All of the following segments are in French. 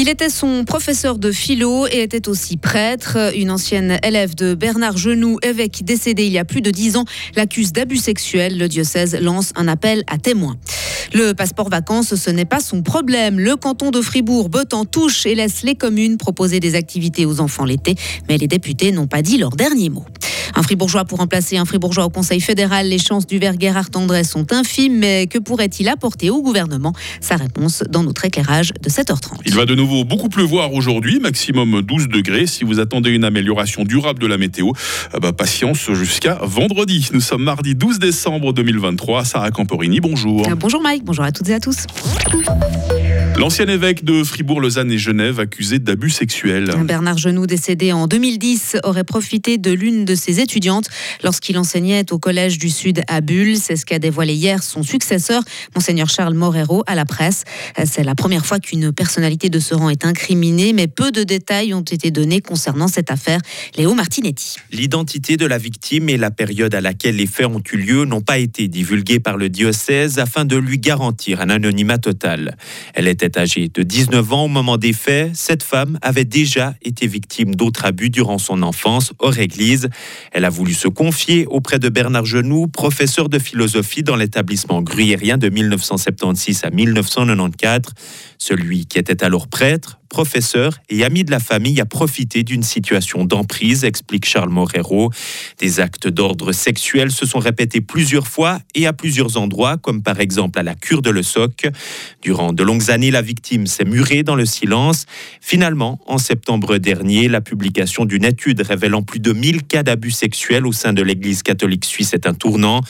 Il était son professeur de philo et était aussi prêtre. Une ancienne élève de Bernard Genoux, évêque décédé il y a plus de dix ans, l'accuse d'abus sexuels. Le diocèse lance un appel à témoins. Le passeport vacances, ce n'est pas son problème. Le canton de Fribourg botte en touche et laisse les communes proposer des activités aux enfants l'été, mais les députés n'ont pas dit leur dernier mot. Un fribourgeois pour remplacer un fribourgeois au Conseil fédéral, les chances du vert Gerhard sont infimes, mais que pourrait-il apporter au gouvernement? Sa réponse dans notre éclairage de 7h30. Il va de nouveau beaucoup pleuvoir aujourd'hui, maximum 12 degrés. Si vous attendez une amélioration durable de la météo, eh ben, patience jusqu'à vendredi. Nous sommes mardi 12 décembre 2023. Sarah Camporini, bonjour. Bonjour Mike, bonjour à toutes et à tous. L'ancien évêque de Fribourg, Lausanne et Genève accusé d'abus sexuels. Bernard Genoux, décédé en 2010, aurait profité de l'une de ses étudiantes lorsqu'il enseignait au Collège du Sud à Bulle. C'est ce qu'a dévoilé hier son successeur, Monseigneur Charles Morero, à la presse. C'est la première fois qu'une personnalité de ce rang est incriminée, mais peu de détails ont été donnés concernant cette affaire. Léo Martinetti. L'identité de la victime et la période à laquelle les faits ont eu lieu n'ont pas été divulgués par le diocèse afin de lui garantir un anonymat total. Elle était âgée de 19 ans au moment des faits, cette femme avait déjà été victime d'autres abus durant son enfance hors église. Elle a voulu se confier auprès de Bernard Genoux, professeur de philosophie dans l'établissement gruyérien de 1976 à 1994. Celui qui était alors prêtre, professeur et ami de la famille a profité d'une situation d'emprise, explique Charles Morero. Des actes d'ordre sexuel se sont répétés plusieurs fois et à plusieurs endroits, comme par exemple à la cure de Le Soc. Durant de longues années, la victime s'est murée dans le silence. Finalement, en septembre dernier, la publication d'une étude révélant plus de 1000 cas d'abus sexuels au sein de l'Église catholique suisse est un tournant.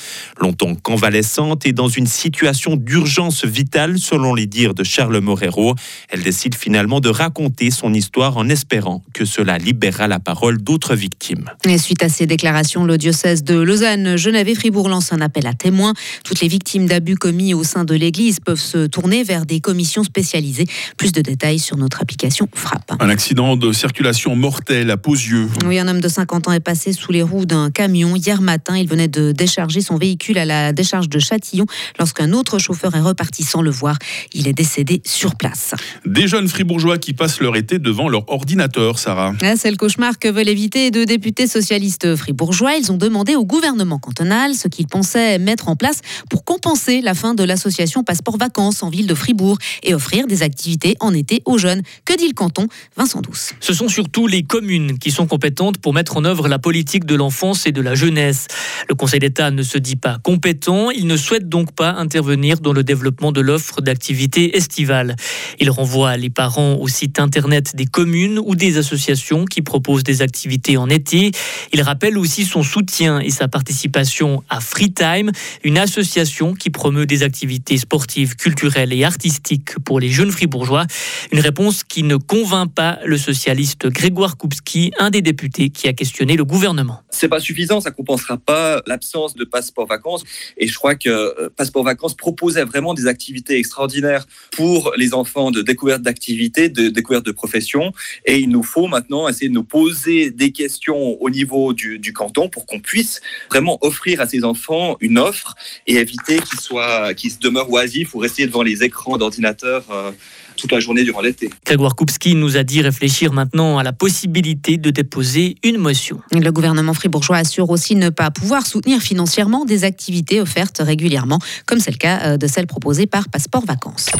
Longtemps convalescente et dans une situation d'urgence vitale, selon les dires de Charles Morero, elle décide finalement de raconter son histoire en espérant que cela libérera la parole d'autres victimes. Et suite à ces déclarations, le diocèse de Lausanne, Genève et Fribourg lance un appel à témoins. Toutes les victimes d'abus commis au sein de l'Église peuvent se tourner vers des commissions spécialisées. Plus de détails sur notre application Frappe. Un accident de circulation mortel à Posieux. Oui, un homme de 50 ans est passé sous les roues d'un camion hier matin. Il venait de décharger son véhicule à la décharge de Châtillon lorsqu'un autre chauffeur est reparti sans le voir. Il est décédé sur place. Des jeunes fribourgeois qui passent leur été devant leur ordinateur, Sarah. Ah, c'est le cauchemar que veulent éviter deux députés socialistes fribourgeois. Ils ont demandé au gouvernement cantonal ce qu'ils pensaient mettre en place pour compenser la fin de l'association Passeport Vacances en ville de Fribourg et offrir des activités en été aux jeunes. Que dit le canton Vincent Douce? Ce sont surtout les communes qui sont compétentes pour mettre en œuvre la politique de l'enfance et de la jeunesse. Le Conseil d'État ne se dit pas compétent, il ne souhaite donc pas intervenir dans le développement de l'offre d'activités estivales. Il renvoie les parents au site internet des communes ou des associations qui proposent des activités en été. Il rappelle aussi son soutien et sa participation à Freetime, une association qui promeut des activités sportives, culturelles et artistiques pour les jeunes fribourgeois. Une réponse qui ne convainc pas le socialiste Grégoire Koupski, un des députés qui a questionné le gouvernement. C'est pas suffisant, ça compensera pas l'absence de passeport vacances. Et je crois que euh, passeport vacances proposait vraiment des activités extraordinaires pour les enfants de découverte d'activités, découverte de profession. Et il nous faut maintenant essayer de nous poser des questions au niveau du, du canton pour qu'on puisse vraiment offrir à ces enfants une offre et éviter qu'ils soient, qu'ils se demeurent oisifs ou rester devant les écrans d'ordinateur. Euh, toute la journée durant l'été. Grégoire Koupski nous a dit réfléchir maintenant à la possibilité de déposer une motion. Le gouvernement fribourgeois assure aussi ne pas pouvoir soutenir financièrement des activités offertes régulièrement, comme c'est le cas de celles proposées par Passeport Vacances.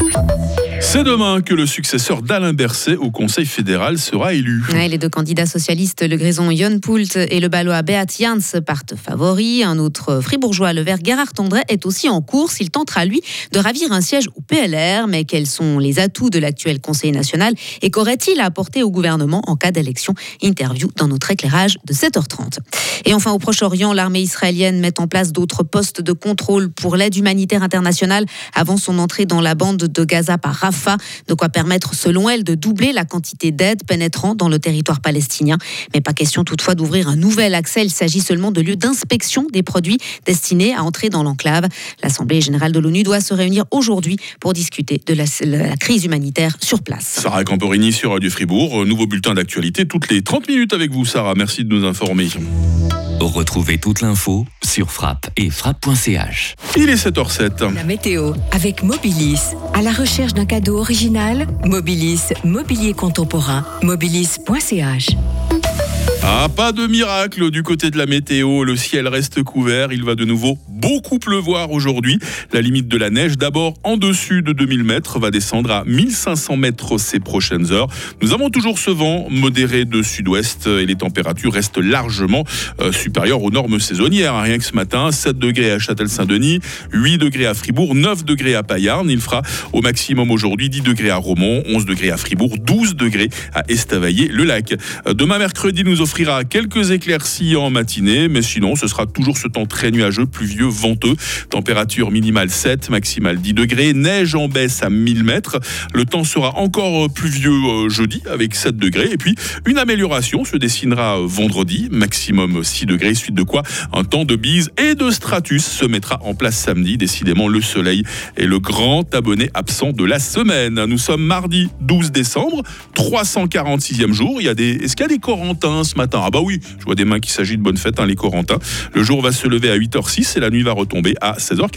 C'est demain que le successeur d'Alain Berset au Conseil fédéral sera élu. Les deux candidats socialistes, le grison Jon Poult et le balois Beat Jans, partent favoris. Un autre fribourgeois, le vert Gerhard André, est aussi en course. Il tentera, lui, de ravir un siège au PLR. Mais quels sont les atouts de l'actuel Conseil national et qu'aurait-il à apporter au gouvernement en cas d'élection Interview dans notre éclairage de 7h30. Et enfin, au Proche-Orient, l'armée israélienne met en place d'autres postes de contrôle pour l'aide humanitaire internationale avant son entrée dans la bande de Gaza par Rafah, de quoi permettre, selon elle, de doubler la quantité d'aide pénétrant dans le territoire palestinien. Mais pas question toutefois d'ouvrir un nouvel accès. Il s'agit seulement de lieux d'inspection des produits destinés à entrer dans l'enclave. L'Assemblée générale de l'ONU doit se réunir aujourd'hui pour discuter de la, crise humanitaire sur place. Sarah Camporini sur Radio Fribourg, nouveau bulletin d'actualité toutes les 30 minutes avec vous Sarah, merci de nous informer. Retrouvez toute l'info sur frappe et frappe.ch. Il est 7h07. La météo avec Mobilis. À la recherche d'un cadeau original, Mobilis, mobilier contemporain, mobilis.ch. Ah, pas de miracle du côté de la météo. Le ciel reste couvert. Il va de nouveau beaucoup pleuvoir aujourd'hui. La limite de la neige, d'abord en dessus de 2000 mètres, va descendre à 1500 mètres ces prochaines heures. Nous avons toujours ce vent modéré de sud-ouest et les températures restent largement euh, supérieures aux normes saisonnières. Rien que ce matin, 7 degrés à Châtel-Saint-Denis, 8 degrés à Fribourg, 9 degrés à Payarn. Il fera au maximum aujourd'hui 10 degrés à Romont, 11 degrés à Fribourg, 12 degrés à Estavayer-le-Lac. Euh, demain mercredi, nous offrira quelques éclaircies en matinée, mais sinon, ce sera toujours ce temps très nuageux, pluvieux, venteux. Température minimale 7, maximale 10 degrés. Neige en baisse à 1000 mètres. Le temps sera encore pluvieux euh, jeudi avec 7 degrés. Et puis, une amélioration se dessinera vendredi, maximum 6 degrés. Suite de quoi, un temps de bise et de stratus se mettra en place samedi. Décidément, le soleil est le grand abonné absent de la semaine. Nous sommes mardi 12 décembre, 346e jour. Il y a des, est-ce qu'il y a des Corentins ce Ah bah oui, je vois des mains qui s'agit de bonne fête, hein, les Corentins. Le jour va se lever à 8h06 et la nuit va retomber à 16h40.